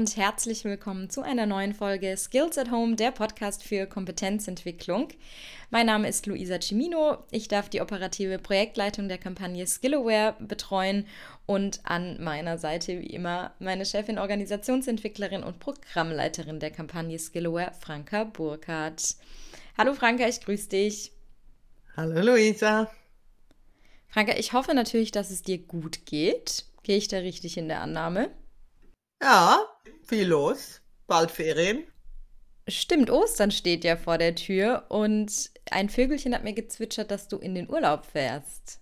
Und herzlich willkommen zu einer neuen Folge Skills at Home, der Podcast für Kompetenzentwicklung. Mein Name ist Luisa Cimino. Ich darf die operative Projektleitung der Kampagne Skillaware betreuen und an meiner Seite wie immer meine Chefin, Organisationsentwicklerin und Programmleiterin der Kampagne Skillaware, Franka Burkhardt. Hallo Franka, ich grüße dich. Hallo Luisa. Franka, ich hoffe natürlich, dass es dir gut geht. Gehe ich da richtig in der Annahme? Ja, viel los. Bald Ferien. Stimmt, Ostern steht ja vor der Tür und ein Vögelchen hat mir gezwitschert, dass du in den Urlaub fährst.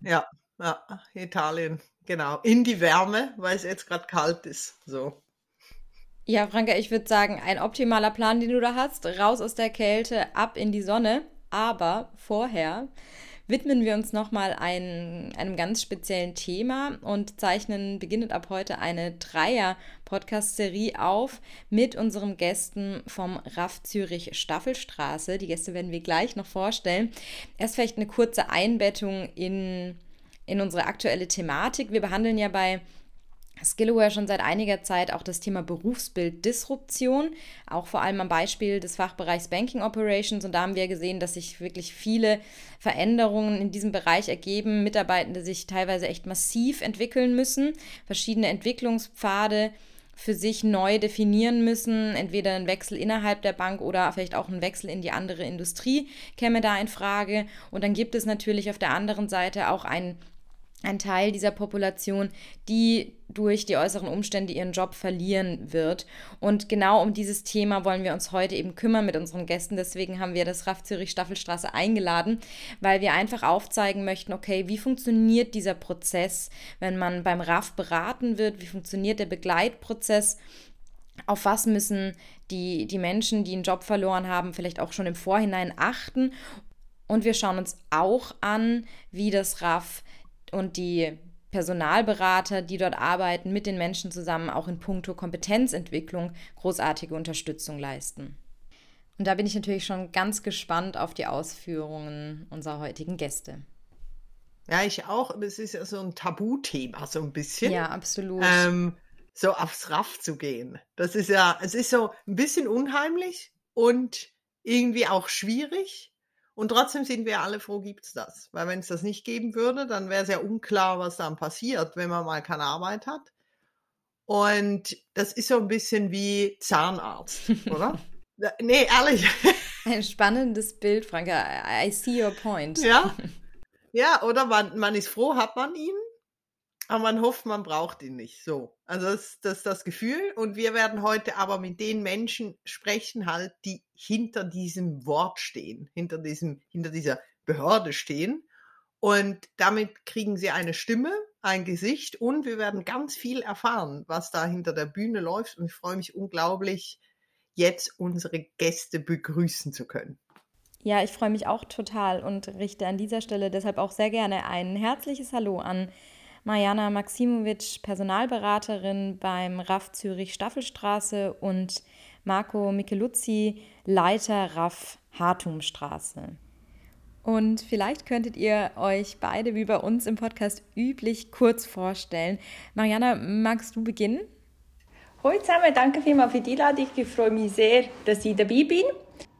Ja, ja, Italien, genau. In die Wärme, weil es jetzt gerade kalt ist. So. Ja, Franka, ich würde sagen, ein optimaler Plan, den du da hast. Raus aus der Kälte, ab in die Sonne. Aber vorher widmen wir uns nochmal ein, einem ganz speziellen Thema und zeichnen beginnend ab heute eine Dreier-Podcast-Serie auf mit unseren Gästen vom RAF Zürich Staffelstraße. Die Gäste werden wir gleich noch vorstellen. Erst vielleicht eine kurze Einbettung in, in unsere aktuelle Thematik. Wir behandeln ja bei Skillaware schon seit einiger Zeit auch das Thema Berufsbilddisruption, auch vor allem am Beispiel des Fachbereichs Banking Operations. Und da haben wir gesehen, dass sich wirklich viele Veränderungen in diesem Bereich ergeben, Mitarbeitende sich teilweise echt massiv entwickeln müssen, verschiedene Entwicklungspfade für sich neu definieren müssen, entweder ein Wechsel innerhalb der Bank oder vielleicht auch ein Wechsel in die andere Industrie käme da in Frage. Und dann gibt es natürlich auf der anderen Seite auch ein ein Teil dieser Population, die durch die äußeren Umstände ihren Job verlieren wird. Und genau um dieses Thema wollen wir uns heute eben kümmern mit unseren Gästen. Deswegen haben wir das RAF Zürich Staffelstraße eingeladen, weil wir einfach aufzeigen möchten, okay, wie funktioniert dieser Prozess, wenn man beim RAF beraten wird? Wie funktioniert der Begleitprozess? Auf was müssen die, die Menschen, die einen Job verloren haben, vielleicht auch schon im Vorhinein achten? Und wir schauen uns auch an, wie das RAF und die Personalberater, die dort arbeiten, mit den Menschen zusammen auch in puncto Kompetenzentwicklung großartige Unterstützung leisten. Und da bin ich natürlich schon ganz gespannt auf die Ausführungen unserer heutigen Gäste. Ja, ich auch. Es ist ja so ein Tabuthema, so ein bisschen. Ja, absolut. Ähm, so aufs Raff zu gehen. Das ist ja, es ist so ein bisschen unheimlich und irgendwie auch schwierig. Und trotzdem sind wir alle froh, gibt's das. Weil wenn es das nicht geben würde, dann wäre es ja unklar, was dann passiert, wenn man mal keine Arbeit hat. Und das ist so ein bisschen wie Zahnarzt, oder? nee, ehrlich. Ein spannendes Bild, Franka. I see your point. Ja. Ja, oder man, man ist froh, hat man ihn aber man hofft, man braucht ihn nicht. So. Also das, das ist das Gefühl. Und wir werden heute aber mit den Menschen sprechen, halt, die hinter diesem Wort stehen, hinter diesem, hinter dieser Behörde stehen. Und damit kriegen sie eine Stimme, ein Gesicht und wir werden ganz viel erfahren, was da hinter der Bühne läuft. Und ich freue mich unglaublich, jetzt unsere Gäste begrüßen zu können. Ja, ich freue mich auch total und richte an dieser Stelle deshalb auch sehr gerne ein herzliches Hallo an Mariana Maximovic, Personalberaterin beim RAF Zürich Staffelstraße und Marco Micheluzzi, Leiter RAF Hartumstraße. Und vielleicht könntet ihr euch beide wie bei uns im Podcast üblich kurz vorstellen. Mariana, magst du beginnen? Hallo zusammen, danke vielmals für die Einladung. Ich freue mich sehr, dass ich dabei bin.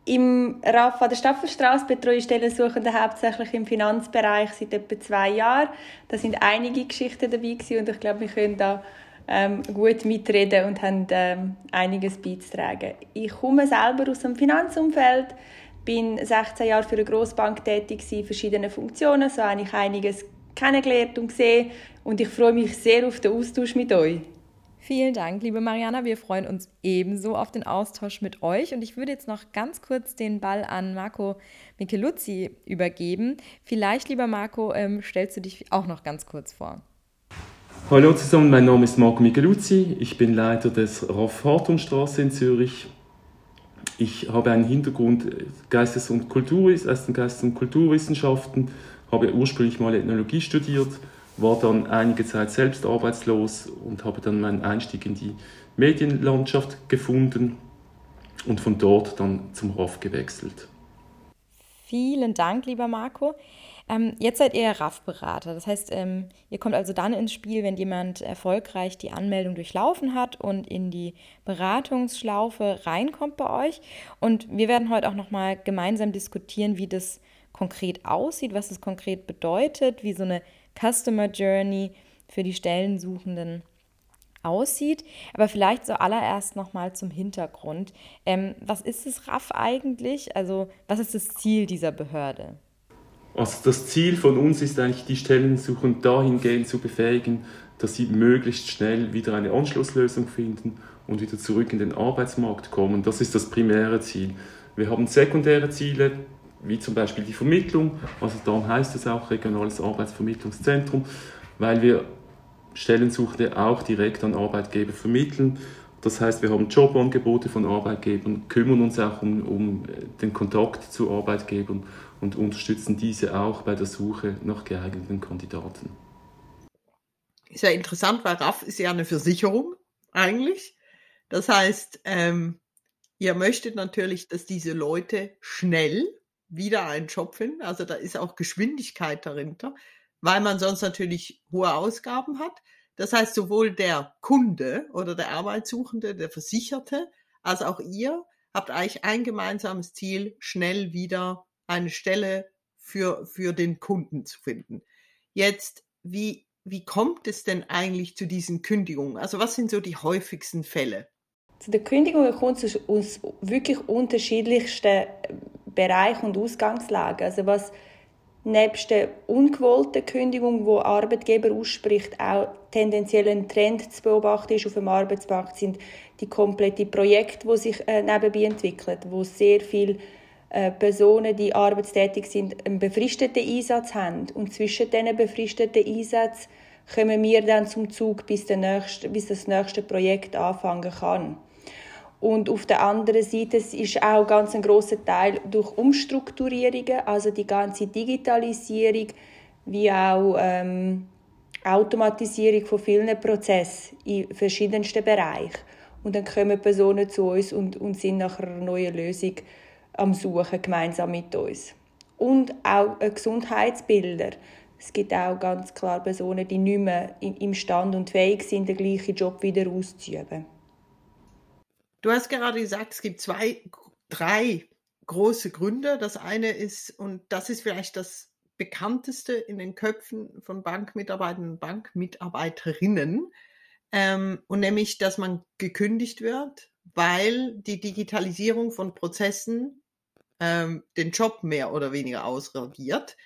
Im RAF an der Staffelstraße betreue ich Stellensuchende hauptsächlich im Finanzbereich seit etwa zwei Jahren. Da sind einige Geschichten dabei und ich glaube, wir können da ähm, gut mitreden und haben ähm, einiges beizutragen. Ich komme selber aus dem Finanzumfeld, bin 16 Jahre für eine Grossbank tätig in verschiedenen Funktionen, so habe ich einiges kennengelernt und gesehen und ich freue mich sehr auf den Austausch mit euch. Vielen Dank, liebe Mariana. Wir freuen uns ebenso auf den Austausch mit euch. Und ich würde jetzt noch ganz kurz den Ball an Marco Micheluzzi übergeben. Vielleicht, lieber Marco, ähm, stellst du dich auch noch ganz kurz vor. Hallo zusammen, mein Name ist Marco Micheluzzi. Ich bin Leiter des RAF Hartumstraße in Zürich. Ich habe einen Hintergrund Geistes- und Kulturwissenschaften, ersten Geistes- und Kulturwissenschaften, habe ursprünglich mal Ethnologie studiert war dann einige Zeit selbst arbeitslos und habe dann meinen Einstieg in die Medienlandschaft gefunden und von dort dann zum RAF gewechselt. Vielen Dank, lieber Marco. Ähm, jetzt seid ihr RAF-Berater. Das heißt, ähm, ihr kommt also dann ins Spiel, wenn jemand erfolgreich die Anmeldung durchlaufen hat und in die Beratungsschlaufe reinkommt bei euch. Und wir werden heute auch nochmal gemeinsam diskutieren, wie das konkret aussieht, was es konkret bedeutet, wie so eine Customer Journey für die Stellensuchenden aussieht. Aber vielleicht so allererst nochmal zum Hintergrund. Ähm, was ist das RAF eigentlich? Also was ist das Ziel dieser Behörde? Also das Ziel von uns ist eigentlich, die Stellensuchenden dahingehend zu befähigen, dass sie möglichst schnell wieder eine Anschlusslösung finden und wieder zurück in den Arbeitsmarkt kommen. Das ist das primäre Ziel. Wir haben sekundäre Ziele, wie zum Beispiel die Vermittlung, also darum heißt es auch regionales Arbeitsvermittlungszentrum, weil wir Stellensuchende auch direkt an Arbeitgeber vermitteln. Das heißt, wir haben Jobangebote von Arbeitgebern, kümmern uns auch um, um den Kontakt zu Arbeitgebern und unterstützen diese auch bei der Suche nach geeigneten Kandidaten. Ist ja interessant, weil RAF ist ja eine Versicherung eigentlich. Das heißt, ähm, ihr möchtet natürlich, dass diese Leute schnell wieder einen Job finden. Also da ist auch Geschwindigkeit dahinter, weil man sonst natürlich hohe Ausgaben hat. Das heißt, sowohl der Kunde oder der Arbeitssuchende, der Versicherte, als auch ihr habt eigentlich ein gemeinsames Ziel, schnell wieder eine Stelle für, für den Kunden zu finden. Jetzt, wie, wie kommt es denn eigentlich zu diesen Kündigungen? Also was sind so die häufigsten Fälle? Zu den Kündigungen kommt es aus wirklich unterschiedlichsten Bereich und Ausgangslage. Also was nebst der ungewollten Kündigung, wo Arbeitgeber ausspricht, auch tendenziell ein Trend zu beobachten ist auf dem Arbeitsmarkt, sind die kompletten Projekte, die sich äh, nebenbei entwickeln, wo sehr viele äh, Personen, die arbeitstätig sind, einen befristeten Einsatz haben. Und zwischen diesen befristeten Einsätzen kommen wir dann zum Zug, bis, der nächste, bis das nächste Projekt anfangen kann. Und auf der anderen Seite ist auch ganz ein großer Teil durch Umstrukturierungen, also die ganze Digitalisierung, wie auch ähm, Automatisierung von vielen Prozessen in verschiedensten Bereichen. Und dann kommen Personen zu uns und, und sind nach einer neuen Lösung am Suchen gemeinsam mit uns. Und auch Gesundheitsbilder. Es gibt auch ganz klar Personen, die nicht mehr imstande und fähig sind, den gleichen Job wieder auszuüben. Du hast gerade gesagt, es gibt zwei, drei große Gründe. Das eine ist, und das ist vielleicht das bekannteste in den Köpfen von Bankmitarbeitern und Bankmitarbeiterinnen, ähm, und nämlich, dass man gekündigt wird, weil die Digitalisierung von Prozessen ähm, den Job mehr oder weniger ausradiert.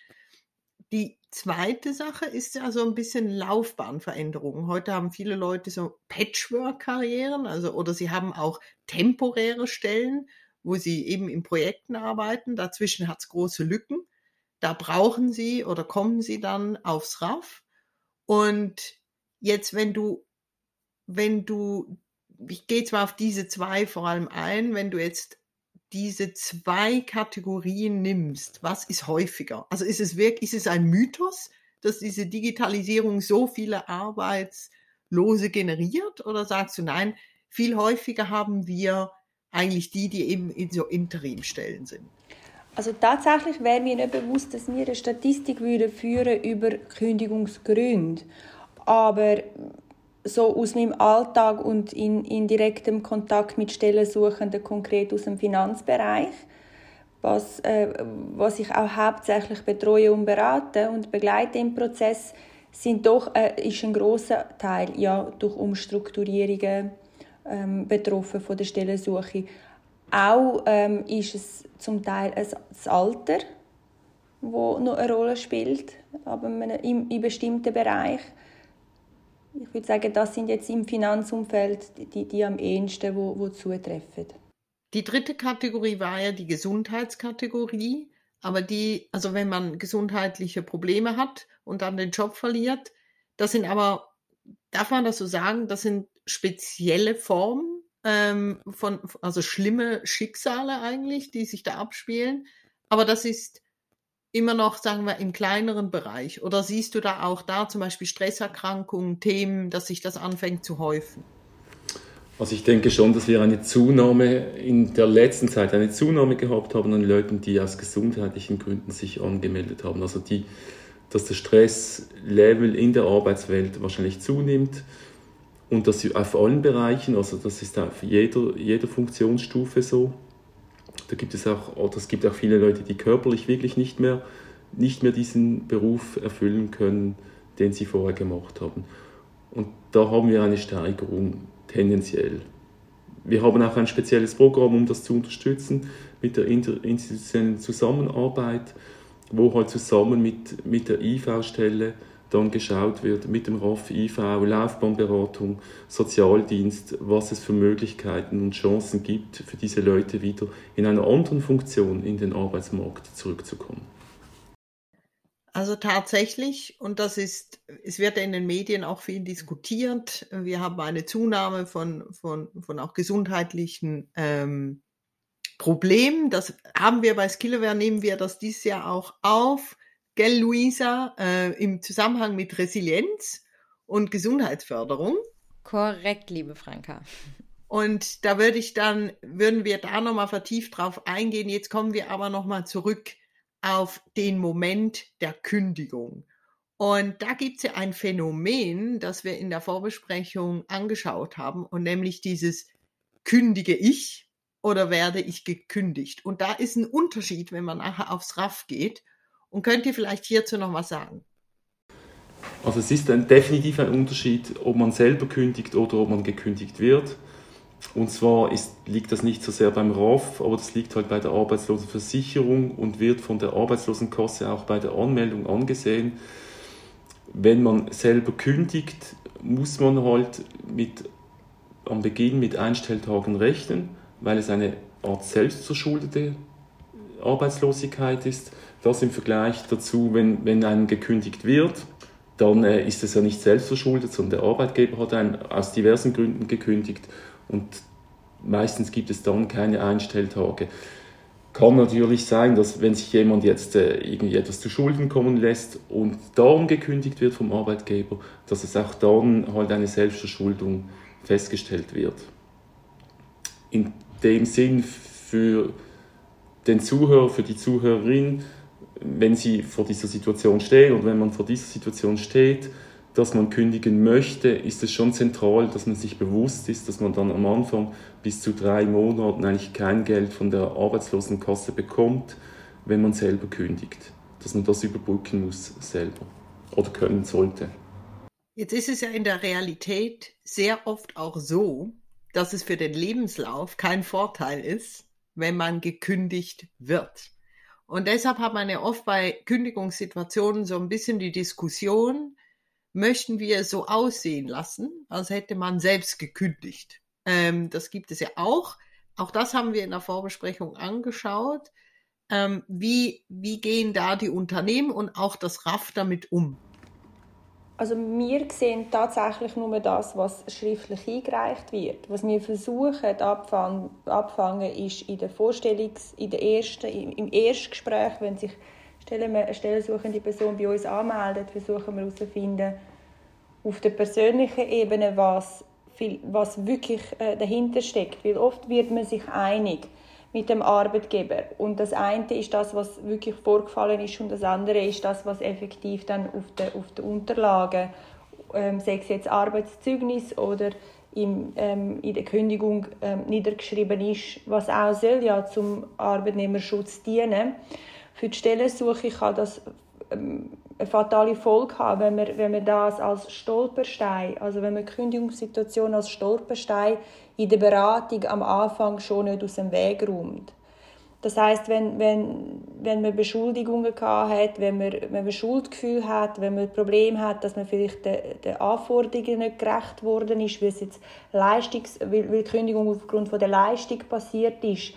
Die zweite Sache ist ja so ein bisschen Laufbahnveränderungen. Heute haben viele Leute so Patchwork-Karrieren, also oder sie haben auch temporäre Stellen, wo sie eben in Projekten arbeiten. Dazwischen hat es große Lücken. Da brauchen sie oder kommen sie dann aufs RAF. Und jetzt, wenn du, wenn du, ich gehe zwar auf diese zwei vor allem ein, wenn du jetzt diese zwei Kategorien nimmst, was ist häufiger? Also ist es wirklich, ist es ein Mythos, dass diese Digitalisierung so viele Arbeitslose generiert? Oder sagst du, nein, viel häufiger haben wir eigentlich die, die eben in so Interimstellen sind? Also tatsächlich wäre mir nicht bewusst, dass wir eine Statistik führen würden über Kündigungsgründe. Aber so aus meinem Alltag und in, in direktem Kontakt mit Stellensuchenden, konkret aus dem Finanzbereich, was, äh, was ich auch hauptsächlich betreue und berate und begleite im Prozess, sind doch, äh, ist ein großer Teil ja, durch Umstrukturierungen ähm, betroffen von der Stellensuche. Auch ähm, ist es zum Teil das Alter, wo noch eine Rolle spielt, aber in, in bestimmten Bereichen ich würde sagen, das sind jetzt im Finanzumfeld die, die am ehesten, wo, wo zutreffen. Die dritte Kategorie war ja die Gesundheitskategorie. Aber die, also wenn man gesundheitliche Probleme hat und dann den Job verliert, das sind aber, darf man das so sagen, das sind spezielle Formen ähm, von, also schlimme Schicksale eigentlich, die sich da abspielen. Aber das ist immer noch, sagen wir, im kleineren Bereich? Oder siehst du da auch da zum Beispiel Stresserkrankungen, Themen, dass sich das anfängt zu häufen? Also ich denke schon, dass wir eine Zunahme in der letzten Zeit eine Zunahme gehabt haben an Leuten, die aus gesundheitlichen Gründen sich angemeldet haben. Also die, dass der Stresslevel in der Arbeitswelt wahrscheinlich zunimmt und das auf allen Bereichen, also das ist auf jeder, jeder Funktionsstufe so. Da gibt es auch, oder es gibt auch viele Leute, die körperlich wirklich nicht mehr, nicht mehr diesen Beruf erfüllen können, den sie vorher gemacht haben. Und da haben wir eine Steigerung tendenziell. Wir haben auch ein spezielles Programm, um das zu unterstützen, mit der interinstitutionellen Zusammenarbeit, wo halt zusammen mit, mit der IV-Stelle dann geschaut wird, mit dem RAF, IV, Laufbahnberatung, Sozialdienst, was es für Möglichkeiten und Chancen gibt, für diese Leute wieder in einer anderen Funktion in den Arbeitsmarkt zurückzukommen. Also tatsächlich, und das ist, es wird in den Medien auch viel diskutiert, wir haben eine Zunahme von, von, von auch gesundheitlichen ähm, Problemen. Das haben wir bei Skillaware, nehmen wir das dieses Jahr auch auf, gell, Luisa, äh, im Zusammenhang mit Resilienz und Gesundheitsförderung. Korrekt, liebe Franka. Und da würde ich dann, würden wir da nochmal vertieft drauf eingehen. Jetzt kommen wir aber nochmal zurück auf den Moment der Kündigung. Und da gibt es ja ein Phänomen, das wir in der Vorbesprechung angeschaut haben, und nämlich dieses kündige ich oder werde ich gekündigt. Und da ist ein Unterschied, wenn man nachher aufs RAF geht. Und könnt ihr vielleicht hierzu noch was sagen? Also es ist ein, definitiv ein Unterschied, ob man selber kündigt oder ob man gekündigt wird. Und zwar ist, liegt das nicht so sehr beim RAF, aber das liegt halt bei der Arbeitslosenversicherung und wird von der Arbeitslosenkasse auch bei der Anmeldung angesehen. Wenn man selber kündigt, muss man halt mit, am Beginn mit Einstelltagen rechnen, weil es eine Art selbstverschuldete Arbeitslosigkeit ist. Das im Vergleich dazu, wenn, wenn einem gekündigt wird, dann äh, ist es ja nicht selbstverschuldet, sondern der Arbeitgeber hat einen aus diversen Gründen gekündigt und meistens gibt es dann keine Einstelltage. Kann natürlich sein, dass wenn sich jemand jetzt äh, irgendwie etwas zu Schulden kommen lässt und darum gekündigt wird vom Arbeitgeber, dass es auch dann halt eine Selbstverschuldung festgestellt wird. In dem Sinn für den Zuhörer, für die Zuhörerin, wenn sie vor dieser Situation stehen und wenn man vor dieser Situation steht, dass man kündigen möchte, ist es schon zentral, dass man sich bewusst ist, dass man dann am Anfang bis zu drei Monaten eigentlich kein Geld von der Arbeitslosenkasse bekommt, wenn man selber kündigt. Dass man das überbrücken muss selber oder können sollte. Jetzt ist es ja in der Realität sehr oft auch so, dass es für den Lebenslauf kein Vorteil ist, wenn man gekündigt wird. Und deshalb hat man ja oft bei Kündigungssituationen so ein bisschen die Diskussion, möchten wir so aussehen lassen, als hätte man selbst gekündigt. Ähm, das gibt es ja auch. Auch das haben wir in der Vorbesprechung angeschaut. Ähm, wie, wie gehen da die Unternehmen und auch das RAF damit um? Also wir sehen tatsächlich nur das, was schriftlich eingereicht wird. Was wir versuchen abfangen, abfangen ist in der Vorstellungs-, in der ersten, im Erstgespräch, wenn sich eine stellensuchende Person bei uns anmeldet, versuchen wir herauszufinden, auf der persönlichen Ebene, was, was wirklich äh, dahinter steckt. Weil oft wird man sich einig mit dem Arbeitgeber. Und das eine ist das, was wirklich vorgefallen ist und das andere ist das, was effektiv dann auf den auf der Unterlagen, ähm, sei es jetzt Arbeitszeugnis oder im, ähm, in der Kündigung ähm, niedergeschrieben ist, was auch soll ja zum Arbeitnehmerschutz dienen. Für die Stellensuche kann das ähm, eine fatale Folge haben, wenn wir, wenn wir das als Stolperstein, also wenn man die Kündigungssituation als Stolperstein in der Beratung am Anfang schon nicht aus dem Weg räumt. Das heißt, wenn, wenn, wenn man Beschuldigungen hat, wenn man, wenn man Schuldgefühl hat, wenn man Problem hat, dass man vielleicht den, den Anforderungen nicht gerecht worden ist, weil, es jetzt Leistungs-, weil, weil Kündigung aufgrund von der Leistung passiert ist,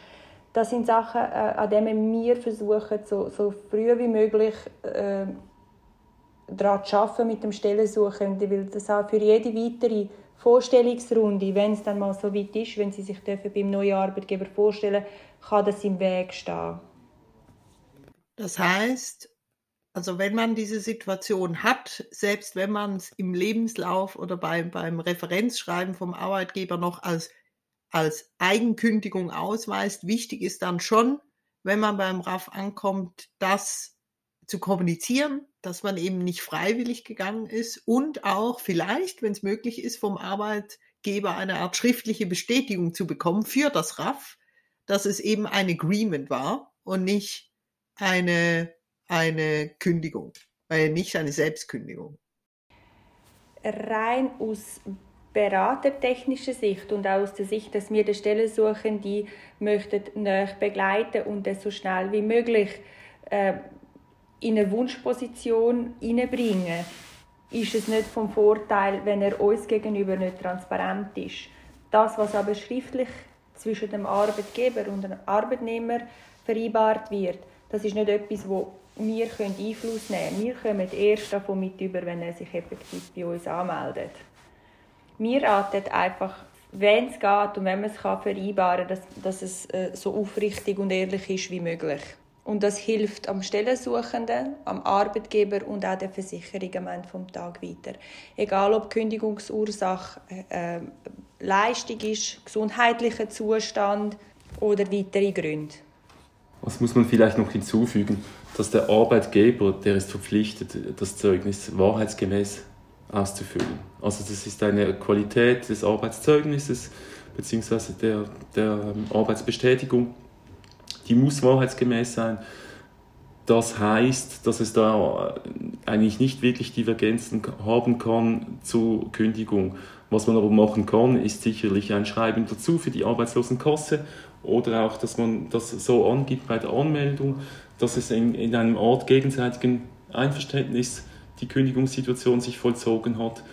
das sind Sachen, äh, an denen wir versuchen, so, so früh wie möglich äh, daran zu arbeiten mit dem Stellensuchen, weil das auch für jede weitere Vorstellungsrunde, wenn es dann mal so weit ist, wenn Sie sich dürfen beim neuen Arbeitgeber vorstellen, kann das im Weg stehen. Das heißt, Also wenn man diese Situation hat, selbst wenn man es im Lebenslauf oder beim, beim Referenzschreiben vom Arbeitgeber noch als, als Eigenkündigung ausweist, wichtig ist dann schon, wenn man beim RAF ankommt, das zu kommunizieren, dass man eben nicht freiwillig gegangen ist und auch vielleicht, wenn es möglich ist, vom Arbeitgeber eine Art schriftliche Bestätigung zu bekommen für das RAF, dass es eben ein Agreement war und nicht eine, eine Kündigung, äh, nicht eine Selbstkündigung. Rein aus beratertechnischer Sicht und auch aus der Sicht, dass wir den die möchten näher begleiten und das so schnell wie möglich äh, in eine Wunschposition hineinbringen, ist es nicht vom Vorteil, wenn er uns gegenüber nicht transparent ist. Das, was aber schriftlich zwischen dem Arbeitgeber und dem Arbeitnehmer vereinbart wird, das ist nicht etwas, wo wir Einfluss nehmen können. Wir kommen erst davon mit über, wenn er sich effektiv bei uns anmeldet. Wir raten einfach, wenn es geht und wenn man es vereinbaren kann, dass, dass es äh, so aufrichtig und ehrlich ist wie möglich. Und das hilft am Stellensuchenden, am Arbeitgeber und auch der Versicherung am Ende des Tages weiter. Egal ob Kündigungsursache äh, äh, Leistung ist, gesundheitlicher Zustand oder weitere Gründe. Was muss man vielleicht noch hinzufügen, dass der Arbeitgeber, der ist verpflichtet, das Zeugnis wahrheitsgemäß auszufüllen. Also das ist eine Qualität des Arbeitszeugnisses bzw. Der, der ähm, Arbeitsbestätigung die muss wahrheitsgemäß sein. Das heißt, dass es da eigentlich nicht wirklich Divergenzen haben kann zur Kündigung. Was man aber machen kann, ist sicherlich ein Schreiben dazu für die Arbeitslosenkasse oder auch, dass man das so angibt bei der Anmeldung, dass es in, in einem Art gegenseitigen Einverständnis die Kündigungssituation sich vollzogen hat.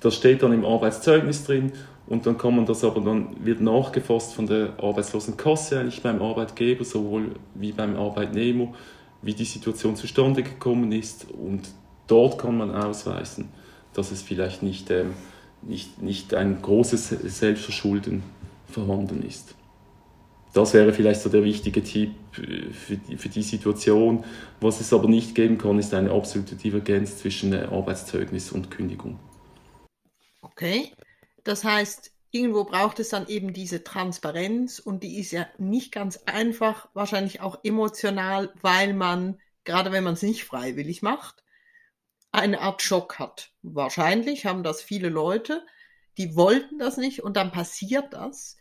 Das steht dann im Arbeitszeugnis drin und dann kann man das aber dann wird nachgefasst von der Arbeitslosenkasse eigentlich beim Arbeitgeber sowohl wie beim Arbeitnehmer, wie die Situation zustande gekommen ist und dort kann man ausweisen, dass es vielleicht nicht, ähm, nicht, nicht ein großes Selbstverschulden vorhanden ist. Das wäre vielleicht so der wichtige Tipp äh, für die, für die Situation. Was es aber nicht geben kann, ist eine absolute Divergenz zwischen äh, Arbeitszeugnis und Kündigung. Okay. Das heißt, irgendwo braucht es dann eben diese Transparenz und die ist ja nicht ganz einfach, wahrscheinlich auch emotional, weil man, gerade wenn man es nicht freiwillig macht, eine Art Schock hat. Wahrscheinlich haben das viele Leute, die wollten das nicht und dann passiert das.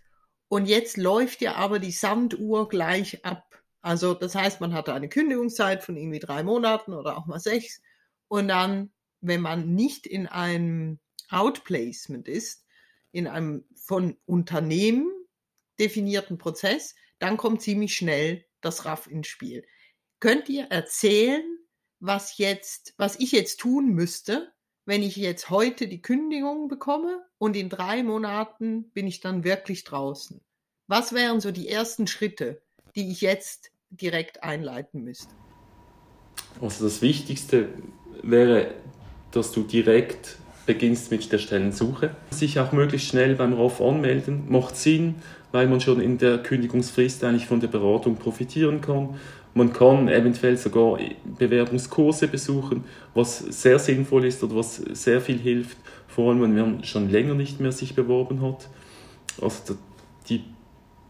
Und jetzt läuft ja aber die Sanduhr gleich ab. Also das heißt, man hatte eine Kündigungszeit von irgendwie drei Monaten oder auch mal sechs. Und dann, wenn man nicht in einem Outplacement ist, in einem von Unternehmen definierten Prozess, dann kommt ziemlich schnell das RAF ins Spiel. Könnt ihr erzählen, was jetzt, was ich jetzt tun müsste, wenn ich jetzt heute die Kündigung bekomme und in drei Monaten bin ich dann wirklich draußen? Was wären so die ersten Schritte, die ich jetzt direkt einleiten müsste? Also das Wichtigste wäre, dass du direkt beginnst mit der Stellensuche. Sich auch möglichst schnell beim ROF anmelden, macht Sinn, weil man schon in der Kündigungsfrist eigentlich von der Beratung profitieren kann. Man kann eventuell sogar Bewerbungskurse besuchen, was sehr sinnvoll ist oder was sehr viel hilft, vor allem wenn man schon länger nicht mehr sich beworben hat. Also die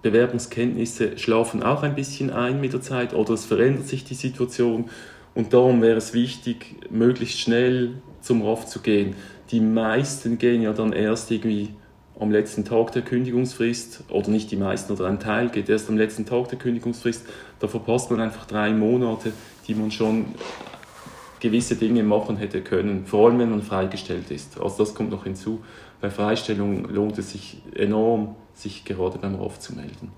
Bewerbungskenntnisse schlafen auch ein bisschen ein mit der Zeit oder es verändert sich die Situation und darum wäre es wichtig, möglichst schnell zum RAF zu gehen die meisten gehen ja dann erst irgendwie am letzten Tag der Kündigungsfrist, oder nicht die meisten, oder ein Teil geht erst am letzten Tag der Kündigungsfrist. Da verpasst man einfach drei Monate, die man schon gewisse Dinge machen hätte können, vor allem wenn man freigestellt ist. Also das kommt noch hinzu. Bei Freistellung lohnt es sich enorm, sich gerade beim RAF zu melden.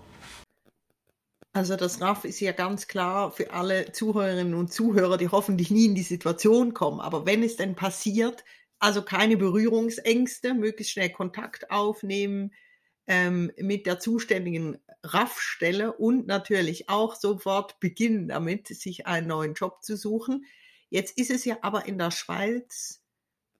Also das RAF ist ja ganz klar für alle Zuhörerinnen und Zuhörer, die hoffentlich nie in die Situation kommen. Aber wenn es denn passiert, also keine Berührungsängste, möglichst schnell Kontakt aufnehmen ähm, mit der zuständigen RAF-Stelle und natürlich auch sofort beginnen damit, sich einen neuen Job zu suchen. Jetzt ist es ja aber in der Schweiz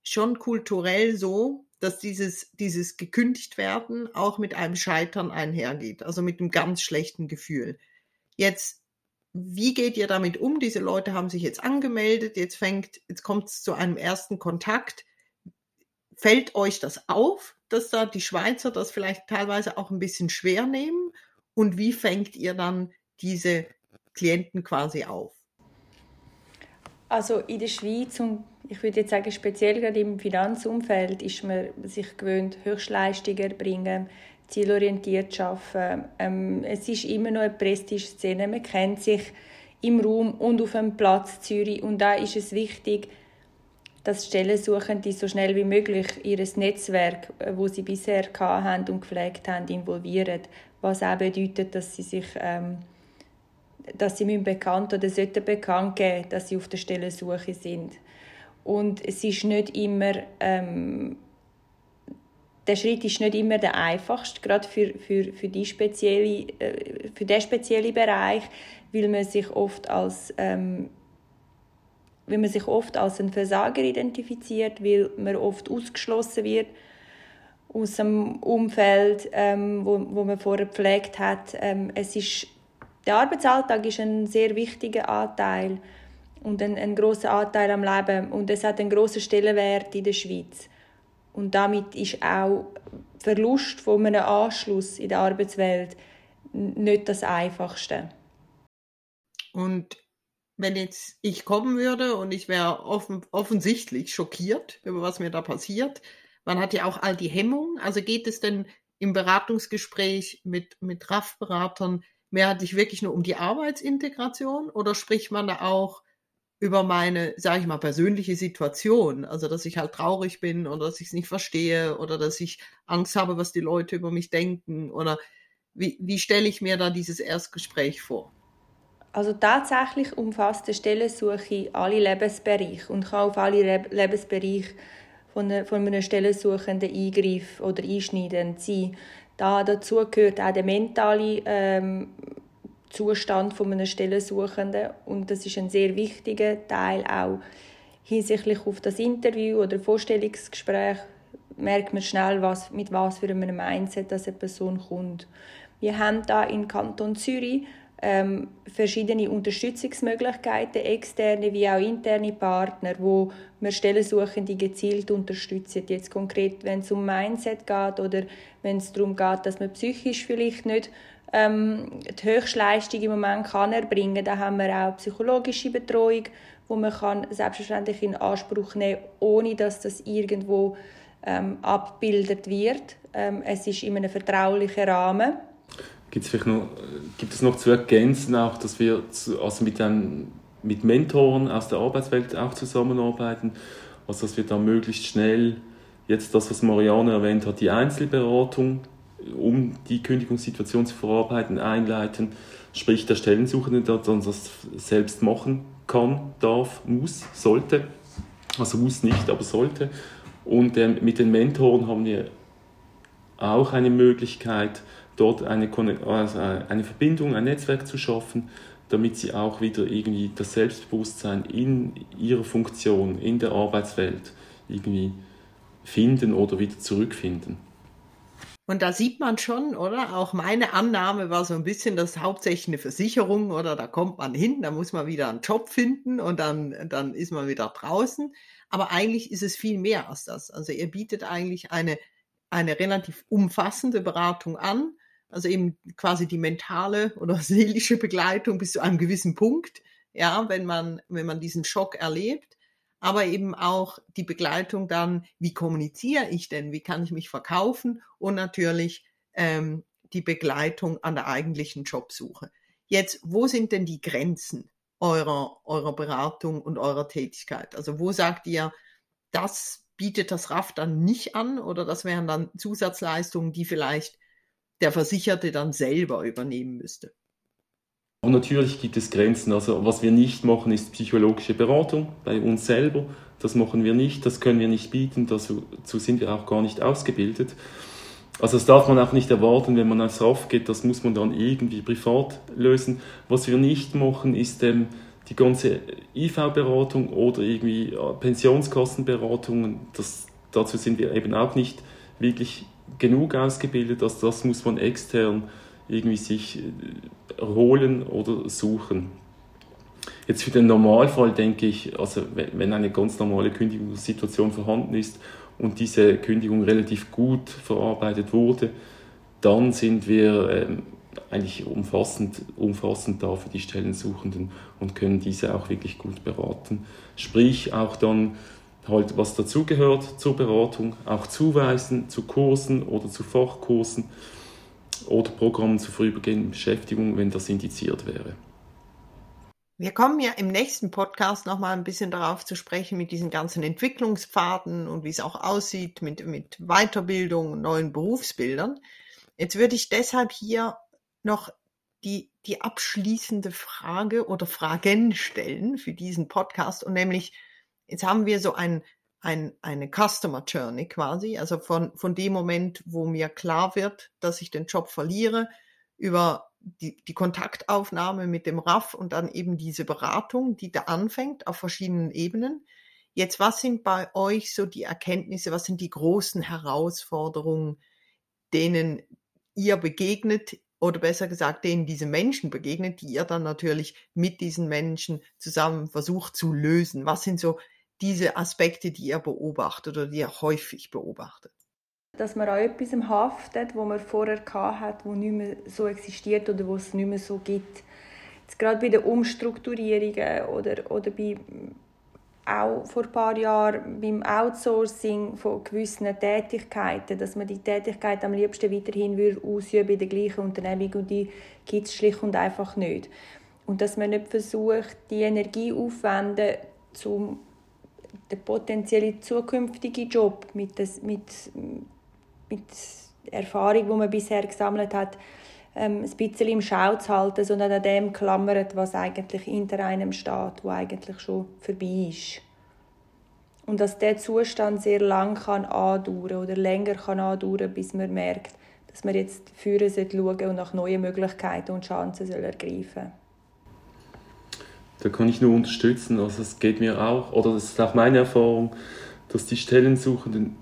schon kulturell so, dass dieses, dieses gekündigt werden auch mit einem Scheitern einhergeht, also mit einem ganz schlechten Gefühl. Jetzt wie geht ihr damit um? Diese Leute haben sich jetzt angemeldet, jetzt fängt, jetzt kommt es zu einem ersten Kontakt. Fällt euch das auf, dass da die Schweizer das vielleicht teilweise auch ein bisschen schwer nehmen? Und wie fängt ihr dann diese Klienten quasi auf? Also in der Schweiz und ich würde jetzt sagen speziell gerade im Finanzumfeld ist man sich gewöhnt, Höchstleistungen erbringen, zielorientiert arbeiten. Ähm, es ist immer noch eine Prestige-Szene. Man kennt sich im Raum und auf dem Platz Zürich. Und da ist es wichtig, dass Stellensuchende so schnell wie möglich ihr Netzwerk, äh, wo sie bisher hatten und gepflegt haben, involvieren. Was auch bedeutet, dass sie sich ähm, dass sie bekannt oder sollten bekannt geben, dass sie auf der Stellensuche sind. Und es ist nicht immer ähm, der Schritt ist nicht immer der einfachste, gerade für, für, für, die spezielle, äh, für den speziellen Bereich, weil man sich oft als ähm, weil man sich oft als ein Versager identifiziert, weil man oft ausgeschlossen wird aus dem Umfeld, ähm, wo, wo man vorher gepflegt hat. Ähm, es ist, der Arbeitsalltag ist ein sehr wichtiger Anteil und ein, ein großer Anteil am Leben und es hat einen großen Stellenwert in der Schweiz. Und damit ist auch Verlust von einem Anschluss in der Arbeitswelt nicht das Einfachste. Und wenn jetzt ich kommen würde und ich wäre offen, offensichtlich schockiert über was mir da passiert, man hat ja auch all die Hemmungen. Also geht es denn im Beratungsgespräch mit, mit RAF-Beratern mehrheitlich wirklich nur um die Arbeitsintegration oder spricht man da auch über meine, sage ich mal, persönliche Situation. Also, dass ich halt traurig bin oder dass ich es nicht verstehe oder dass ich Angst habe, was die Leute über mich denken oder wie, wie stelle ich mir da dieses Erstgespräch vor? Also tatsächlich umfasst die Stellensuche alle Lebensbereiche und kann auf alle Lebensbereiche von, einer, von einem Stellensuchenden Eingriff oder einschneidend sein. Da dazu gehört auch der mentale ähm, Zustand von einer Stellensuchenden und das ist ein sehr wichtiger Teil auch hinsichtlich auf das Interview oder Vorstellungsgespräch merkt man schnell, was, mit was für einem Mindset dass eine Person kommt. Wir haben da im Kanton Zürich ähm, verschiedene Unterstützungsmöglichkeiten, externe wie auch interne Partner, wo wir Stellensuchende gezielt unterstützen. Jetzt konkret, wenn es um Mindset geht oder wenn es darum geht, dass man psychisch vielleicht nicht ähm, die Höchstleistung im Moment kann erbringen kann. Da haben wir auch psychologische Betreuung, wo man kann selbstverständlich in Anspruch nehmen kann, ohne dass das irgendwo ähm, abgebildet wird. Ähm, es ist in einem vertraulichen Rahmen. Gibt es vielleicht noch, gibt es noch zu ergänzen, auch, dass wir zu, also mit, einem, mit Mentoren aus der Arbeitswelt auch zusammenarbeiten, also dass wir da möglichst schnell jetzt das, was Marianne erwähnt hat, die Einzelberatung um die Kündigungssituation zu verarbeiten, einleiten, sprich der Stellensuchende dann das selbst machen kann, darf, muss, sollte. Also muss nicht, aber sollte. Und äh, mit den Mentoren haben wir auch eine Möglichkeit, dort eine, also eine Verbindung, ein Netzwerk zu schaffen, damit sie auch wieder irgendwie das Selbstbewusstsein in ihrer Funktion, in der Arbeitswelt irgendwie finden oder wieder zurückfinden. Und da sieht man schon, oder? Auch meine Annahme war so ein bisschen, das hauptsächlich eine Versicherung, oder? Da kommt man hin, da muss man wieder einen Job finden und dann, dann ist man wieder draußen. Aber eigentlich ist es viel mehr als das. Also ihr bietet eigentlich eine, eine relativ umfassende Beratung an. Also eben quasi die mentale oder seelische Begleitung bis zu einem gewissen Punkt. Ja, wenn man, wenn man diesen Schock erlebt aber eben auch die Begleitung dann, wie kommuniziere ich denn, wie kann ich mich verkaufen und natürlich ähm, die Begleitung an der eigentlichen Jobsuche. Jetzt, wo sind denn die Grenzen eurer, eurer Beratung und eurer Tätigkeit? Also wo sagt ihr, das bietet das RAF dann nicht an oder das wären dann Zusatzleistungen, die vielleicht der Versicherte dann selber übernehmen müsste? Und natürlich gibt es Grenzen. Also was wir nicht machen, ist psychologische Beratung bei uns selber. Das machen wir nicht, das können wir nicht bieten, dazu, sind wir auch gar nicht ausgebildet. Also das darf man auch nicht erwarten, wenn man aufs RAF geht, das muss man dann irgendwie privat lösen. Was wir nicht machen, ist ähm, die ganze IV-Beratung oder irgendwie äh, Pensionskassenberatung. Das, dazu sind wir eben auch nicht wirklich genug ausgebildet. Also das muss man extern irgendwie sich äh, holen oder suchen. Jetzt für den Normalfall denke ich, also wenn eine ganz normale Kündigungssituation vorhanden ist und diese Kündigung relativ gut verarbeitet wurde, dann sind wir ähm, eigentlich umfassend, umfassend da für die Stellensuchenden und können diese auch wirklich gut beraten. Sprich auch dann halt, was dazugehört zur Beratung, auch zuweisen zu Kursen oder zu Fachkursen oder Programmen zur vorübergehenden Beschäftigung, wenn das indiziert wäre. Wir kommen ja im nächsten Podcast nochmal ein bisschen darauf zu sprechen mit diesen ganzen Entwicklungspfaden und wie es auch aussieht mit, mit Weiterbildung neuen Berufsbildern. Jetzt würde ich deshalb hier noch die, die abschließende Frage oder Fragen stellen für diesen Podcast und nämlich, jetzt haben wir so ein, ein, eine Customer Journey quasi, also von, von dem Moment, wo mir klar wird, dass ich den Job verliere, über die, die Kontaktaufnahme mit dem RAF und dann eben diese Beratung, die da anfängt auf verschiedenen Ebenen. Jetzt, was sind bei euch so die Erkenntnisse, was sind die großen Herausforderungen, denen ihr begegnet oder besser gesagt, denen diese Menschen begegnet, die ihr dann natürlich mit diesen Menschen zusammen versucht zu lösen? Was sind so diese Aspekte, die ihr beobachtet oder die ihr häufig beobachtet? Dass man an etwas haftet, wo man vorher hat, wo nicht mehr so existiert oder wo es nicht mehr so gibt. Jetzt gerade bei den Umstrukturierungen oder, oder bei auch vor ein paar Jahren beim Outsourcing von gewissen Tätigkeiten, dass man die Tätigkeit am liebsten weiterhin ausüben in der gleichen Unternehmung und die gibt es schlicht und einfach nicht. Und dass man nicht versucht, die Energie aufzuwenden, um den potenziellen zukünftigen Job mit, des, mit, mit Erfahrung, die man bisher gesammelt hat, ähm, ein bisschen im Schau zu halten, sondern an dem klammert, was eigentlich hinter einem steht, wo eigentlich schon vorbei ist. Und dass der Zustand sehr lang kann andauern oder länger kann andauern, bis man merkt, dass man jetzt führen sollte und nach neuen Möglichkeiten und Chancen soll ergreifen Da kann ich nur unterstützen. Also es geht mir auch, oder das ist auch meine Erfahrung, dass die Stellensuchenden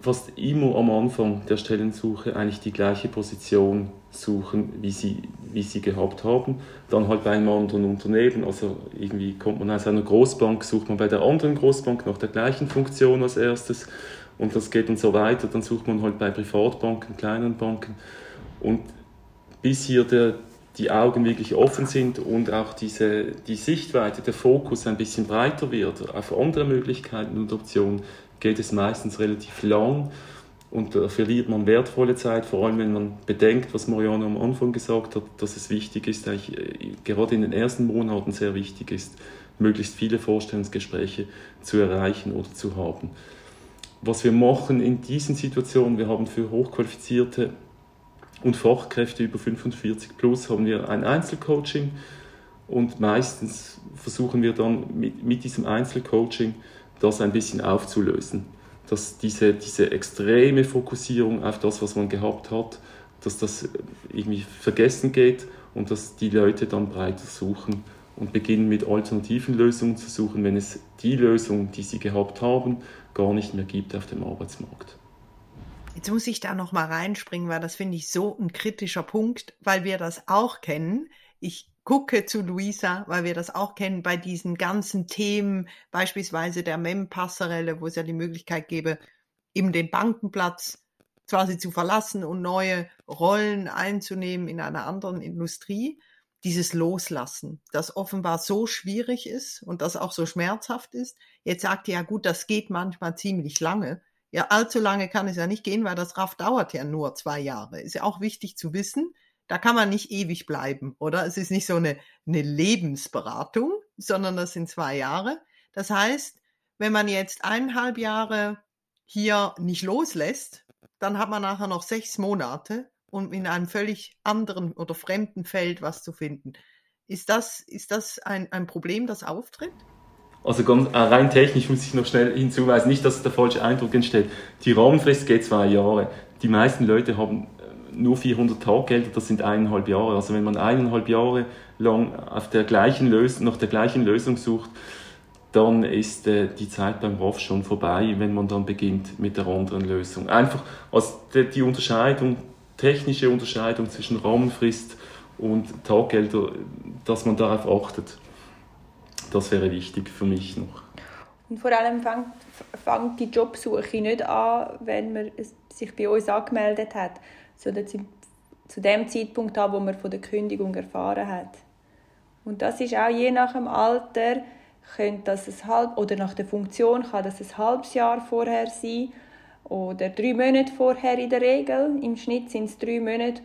fast immer am Anfang der Stellensuche eigentlich die gleiche Position suchen, wie sie, wie sie gehabt haben. Dann halt bei einem anderen Unternehmen, also irgendwie kommt man aus einer Großbank, sucht man bei der anderen Großbank nach der gleichen Funktion als erstes und das geht dann so weiter. Dann sucht man halt bei Privatbanken, kleinen Banken und bis hier der, die Augen wirklich offen sind und auch diese, die Sichtweite, der Fokus ein bisschen breiter wird auf andere Möglichkeiten und Optionen, geht es meistens relativ lang und da verliert man wertvolle Zeit, vor allem wenn man bedenkt, was Mariano am Anfang gesagt hat, dass es wichtig ist, eigentlich gerade in den ersten Monaten sehr wichtig ist, möglichst viele Vorstellungsgespräche zu erreichen oder zu haben. Was wir machen in diesen Situationen, wir haben für Hochqualifizierte und Fachkräfte über 45 plus haben wir ein Einzelcoaching und meistens versuchen wir dann mit, mit diesem Einzelcoaching das ein bisschen aufzulösen. Dass diese, diese extreme Fokussierung auf das, was man gehabt hat, dass das irgendwie vergessen geht und dass die Leute dann breiter suchen und beginnen mit alternativen Lösungen zu suchen, wenn es die Lösung, die sie gehabt haben, gar nicht mehr gibt auf dem Arbeitsmarkt. Jetzt muss ich da noch mal reinspringen, weil das finde ich so ein kritischer Punkt, weil wir das auch kennen. Ich gucke zu Luisa, weil wir das auch kennen bei diesen ganzen Themen, beispielsweise der MEM-Passerelle, wo es ja die Möglichkeit gäbe, eben den Bankenplatz quasi zu verlassen und neue Rollen einzunehmen in einer anderen Industrie. Dieses Loslassen, das offenbar so schwierig ist und das auch so schmerzhaft ist. Jetzt sagt ihr ja gut, das geht manchmal ziemlich lange. Ja, allzu lange kann es ja nicht gehen, weil das RAF dauert ja nur zwei Jahre. Ist ja auch wichtig zu wissen da kann man nicht ewig bleiben, oder? Es ist nicht so eine, eine Lebensberatung, sondern das sind zwei Jahre. Das heißt, wenn man jetzt eineinhalb Jahre hier nicht loslässt, dann hat man nachher noch sechs Monate, um in einem völlig anderen oder fremden Feld was zu finden. Ist das, ist das ein, ein Problem, das auftritt? Also äh, rein technisch muss ich noch schnell hinzuweisen, nicht, dass der falsche Eindruck entsteht. Die Rahmenfrist geht zwei Jahre. Die meisten Leute haben nur 400 Taggelder, das sind eineinhalb Jahre. Also wenn man eineinhalb Jahre lang auf der gleichen Lösung, nach der gleichen Lösung sucht, dann ist äh, die Zeit beim ROF schon vorbei, wenn man dann beginnt mit der anderen Lösung. Einfach die, die Unterscheidung, technische Unterscheidung zwischen Rahmenfrist und Taggelder, dass man darauf achtet. Das wäre wichtig für mich noch. Und vor allem fängt, fängt die Jobsuche nicht an, wenn man sich bei uns angemeldet hat, sondern zu dem Zeitpunkt an, wo man von der Kündigung erfahren hat. Und das ist auch je nach dem Alter, könnte das ein halb, oder nach der Funktion kann das ein halbes Jahr vorher sein oder drei Monate vorher in der Regel. Im Schnitt sind es drei Monate.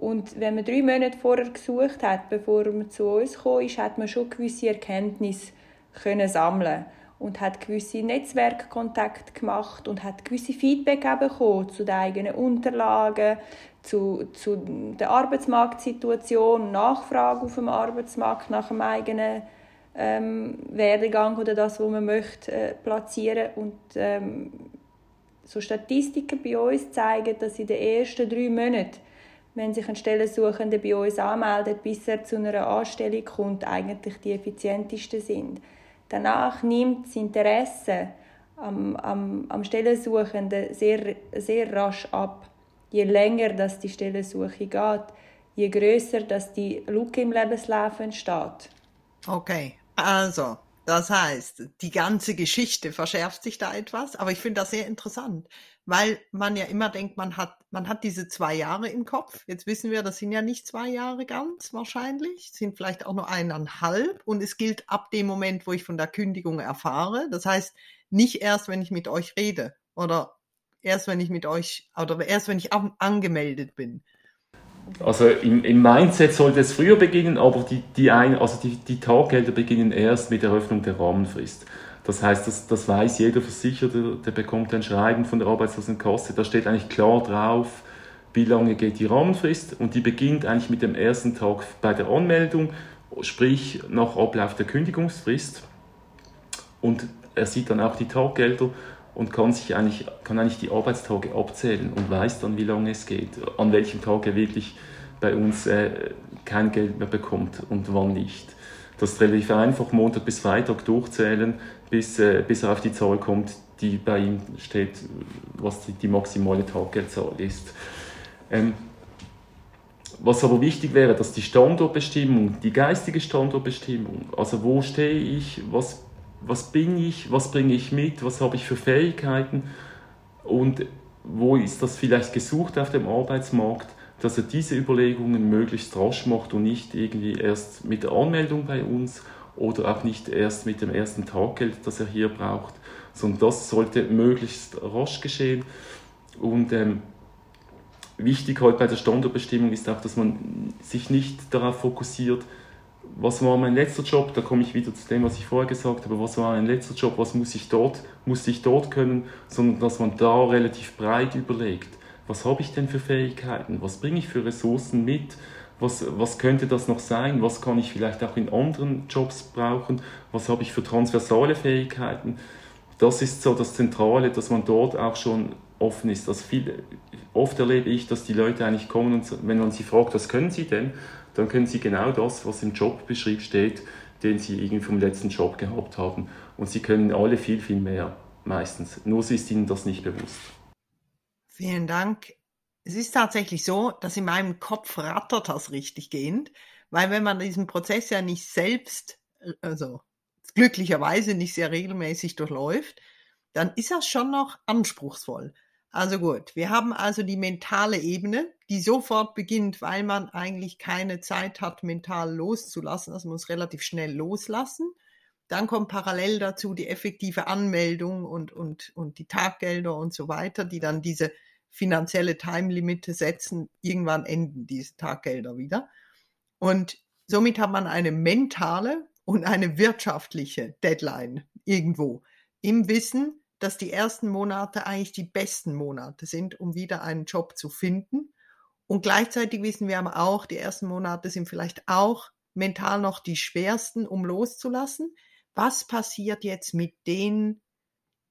Und wenn man drei Monate vorher gesucht hat, bevor man zu uns kam, ist, hat man schon gewisse Erkenntnisse können sammeln und hat gewisse Netzwerkkontakte gemacht und hat gewisse Feedback bekommen zu den eigenen Unterlagen, zu, zu der Arbeitsmarktsituation, Nachfrage auf dem Arbeitsmarkt nach dem eigenen ähm, Werdegang oder das, was man möchte, äh, platzieren. Und ähm, so Statistiken bei uns zeigen, dass in den ersten drei Monaten, wenn sich ein Stellensuchender bei uns anmeldet, bis er zu einer Anstellung kommt, eigentlich die effizientesten sind. Danach nimmt das Interesse am, am, am Stellensuchenden sehr, sehr rasch ab. Je länger das die Stellensuche geht, je größer die Lücke im Lebenslauf entsteht. Okay, also das heißt, die ganze Geschichte verschärft sich da etwas, aber ich finde das sehr interessant, weil man ja immer denkt, man hat, man hat diese zwei Jahre im Kopf. Jetzt wissen wir, das sind ja nicht zwei Jahre ganz wahrscheinlich, sind vielleicht auch nur eineinhalb und es gilt ab dem Moment, wo ich von der Kündigung erfahre. Das heißt, nicht erst, wenn ich mit euch rede oder erst, wenn ich mit euch oder erst, wenn ich angemeldet bin. Also im, im, Mindset sollte es früher beginnen, aber die, die, ein, also die, die Taggelder beginnen erst mit Eröffnung der Rahmenfrist. Das heißt, das, das weiß jeder Versicherte, der bekommt ein Schreiben von der Arbeitslosenkasse, da steht eigentlich klar drauf, wie lange geht die Rahmenfrist. Und die beginnt eigentlich mit dem ersten Tag bei der Anmeldung, sprich nach Ablauf der Kündigungsfrist. Und er sieht dann auch die Taggelder und kann sich eigentlich, kann eigentlich die Arbeitstage abzählen und weiß dann, wie lange es geht, an welchem Tag er wirklich bei uns äh, kein Geld mehr bekommt und wann nicht. Das ist relativ einfach, Montag bis Freitag durchzählen, bis, äh, bis er auf die Zahl kommt, die bei ihm steht, was die, die maximale Taggeldzahl ist. Ähm, was aber wichtig wäre, dass die Standortbestimmung, die geistige Standortbestimmung, also wo stehe ich, was was bin ich, was bringe ich mit, was habe ich für Fähigkeiten? Und wo ist das vielleicht gesucht auf dem Arbeitsmarkt, dass er diese Überlegungen möglichst rasch macht und nicht irgendwie erst mit der Anmeldung bei uns oder auch nicht erst mit dem ersten Taggeld, das er hier braucht, sondern das sollte möglichst rasch geschehen. Und ähm, wichtig heute bei der Standortbestimmung ist auch, dass man sich nicht darauf fokussiert, was war mein letzter Job? Da komme ich wieder zu dem, was ich vorher gesagt habe. Was war mein letzter Job? Was muss ich dort, muss ich dort können? Sondern dass man da relativ breit überlegt. Was habe ich denn für Fähigkeiten? Was bringe ich für Ressourcen mit? Was, was könnte das noch sein? Was kann ich vielleicht auch in anderen Jobs brauchen? Was habe ich für transversale Fähigkeiten? Das ist so das Zentrale, dass man dort auch schon offen ist. Also viel, oft erlebe ich, dass die Leute eigentlich kommen und wenn man sie fragt, was können sie denn? Dann können Sie genau das, was im Jobbeschrieb steht, den Sie irgendwie vom letzten Job gehabt haben. Und Sie können alle viel, viel mehr meistens. Nur ist Ihnen das nicht bewusst. Vielen Dank. Es ist tatsächlich so, dass in meinem Kopf rattert das richtig gehend, weil wenn man diesen Prozess ja nicht selbst, also glücklicherweise nicht sehr regelmäßig durchläuft, dann ist das schon noch anspruchsvoll. Also gut, wir haben also die mentale Ebene, die sofort beginnt, weil man eigentlich keine Zeit hat, mental loszulassen. Also man muss relativ schnell loslassen. Dann kommt parallel dazu die effektive Anmeldung und, und, und die Taggelder und so weiter, die dann diese finanzielle Time-Limite setzen. Irgendwann enden diese Taggelder wieder. Und somit hat man eine mentale und eine wirtschaftliche Deadline irgendwo im Wissen, dass die ersten Monate eigentlich die besten Monate sind, um wieder einen Job zu finden. Und gleichzeitig wissen wir aber auch, die ersten Monate sind vielleicht auch mental noch die schwersten, um loszulassen. Was passiert jetzt mit denen,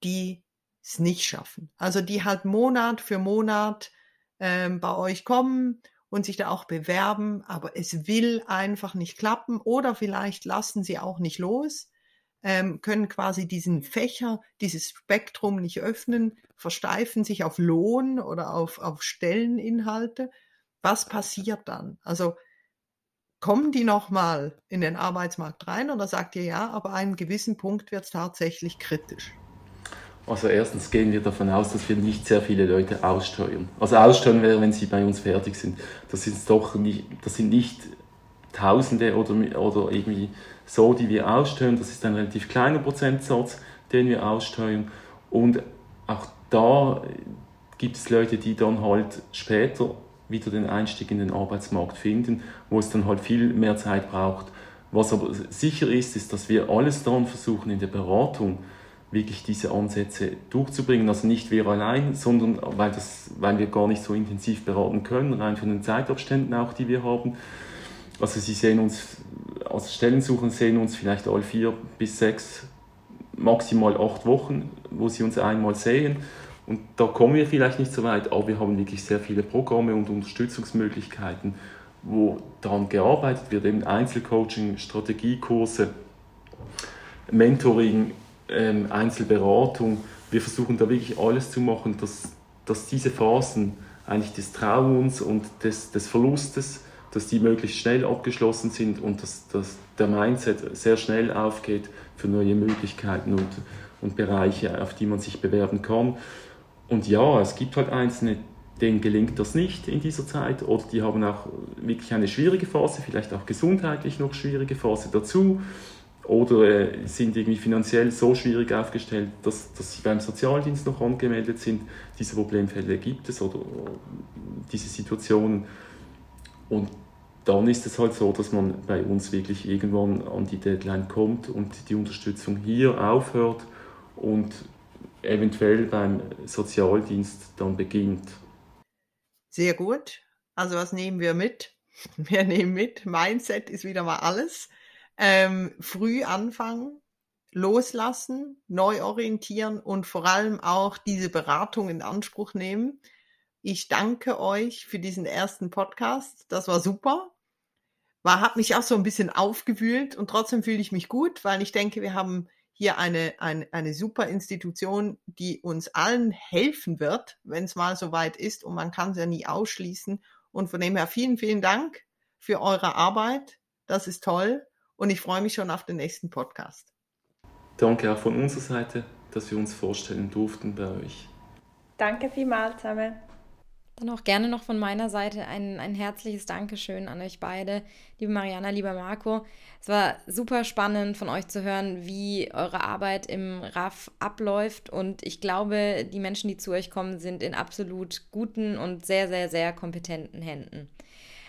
die es nicht schaffen? Also die halt Monat für Monat ähm, bei euch kommen und sich da auch bewerben, aber es will einfach nicht klappen oder vielleicht lassen sie auch nicht los ähm, können quasi diesen Fächer, dieses Spektrum nicht öffnen, versteifen sich auf Lohn oder auf, auf Stelleninhalte. Was passiert dann? Also kommen die nochmal in den Arbeitsmarkt rein oder sagt ihr ja, aber an einem gewissen Punkt wird es tatsächlich kritisch? Also erstens gehen wir davon aus, dass wir nicht sehr viele Leute aussteuern. Also aussteuern wäre, wenn sie bei uns fertig sind. Das sind doch nicht, das sind nicht Tausende oder, oder irgendwie so, die wir aussteuern. Das ist ein relativ kleiner Prozentsatz, den wir aussteuern. Und auch da gibt es Leute, die dann halt später wieder den Einstieg in den Arbeitsmarkt finden, wo es dann halt viel mehr Zeit braucht. Was aber sicher ist, ist, dass wir alles daran versuchen in der Beratung, wirklich diese Ansätze durchzubringen. Also nicht wir allein, sondern weil, das, weil wir gar nicht so intensiv beraten können, rein von den Zeitabständen auch, die wir haben. Also Sie sehen uns, als Stellensuchen sehen uns vielleicht alle vier bis sechs, maximal acht Wochen, wo Sie uns einmal sehen. Und da kommen wir vielleicht nicht so weit, aber wir haben wirklich sehr viele Programme und Unterstützungsmöglichkeiten, wo daran gearbeitet wird, eben Einzelcoaching, Strategiekurse, Mentoring, ähm, Einzelberatung. Wir versuchen da wirklich alles zu machen, dass, dass diese Phasen eigentlich des Trauens und des, des Verlustes, dass die möglichst schnell abgeschlossen sind und dass, dass der Mindset sehr schnell aufgeht für neue Möglichkeiten und, und Bereiche, auf die man sich bewerben kann. Und ja, es gibt halt Einzelne, denen gelingt das nicht in dieser Zeit oder die haben auch wirklich eine schwierige Phase, vielleicht auch gesundheitlich noch schwierige Phase dazu oder äh, sind irgendwie finanziell so schwierig aufgestellt, dass, dass sie beim Sozialdienst noch angemeldet sind. Diese Problemfälle gibt es oder diese Situationen. Und dann ist es halt so, dass man bei uns wirklich irgendwann an die Deadline kommt und die Unterstützung hier aufhört und eventuell beim Sozialdienst dann beginnt. Sehr gut. Also was nehmen wir mit? Wir nehmen mit, Mindset ist wieder mal alles. Ähm, früh anfangen, loslassen, neu orientieren und vor allem auch diese Beratung in Anspruch nehmen. Ich danke euch für diesen ersten Podcast. Das war super. War, hat mich auch so ein bisschen aufgewühlt und trotzdem fühle ich mich gut, weil ich denke, wir haben hier eine, eine, eine super Institution, die uns allen helfen wird, wenn es mal soweit ist und man kann es ja nie ausschließen. Und von dem her vielen, vielen Dank für eure Arbeit. Das ist toll und ich freue mich schon auf den nächsten Podcast. Danke auch von unserer Seite, dass wir uns vorstellen durften bei euch. Danke vielmals zusammen. Dann auch gerne noch von meiner Seite ein, ein herzliches Dankeschön an euch beide, liebe Mariana, lieber Marco. Es war super spannend von euch zu hören, wie eure Arbeit im RAF abläuft. Und ich glaube, die Menschen, die zu euch kommen, sind in absolut guten und sehr, sehr, sehr kompetenten Händen.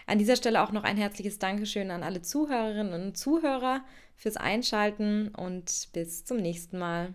An dieser Stelle auch noch ein herzliches Dankeschön an alle Zuhörerinnen und Zuhörer fürs Einschalten und bis zum nächsten Mal.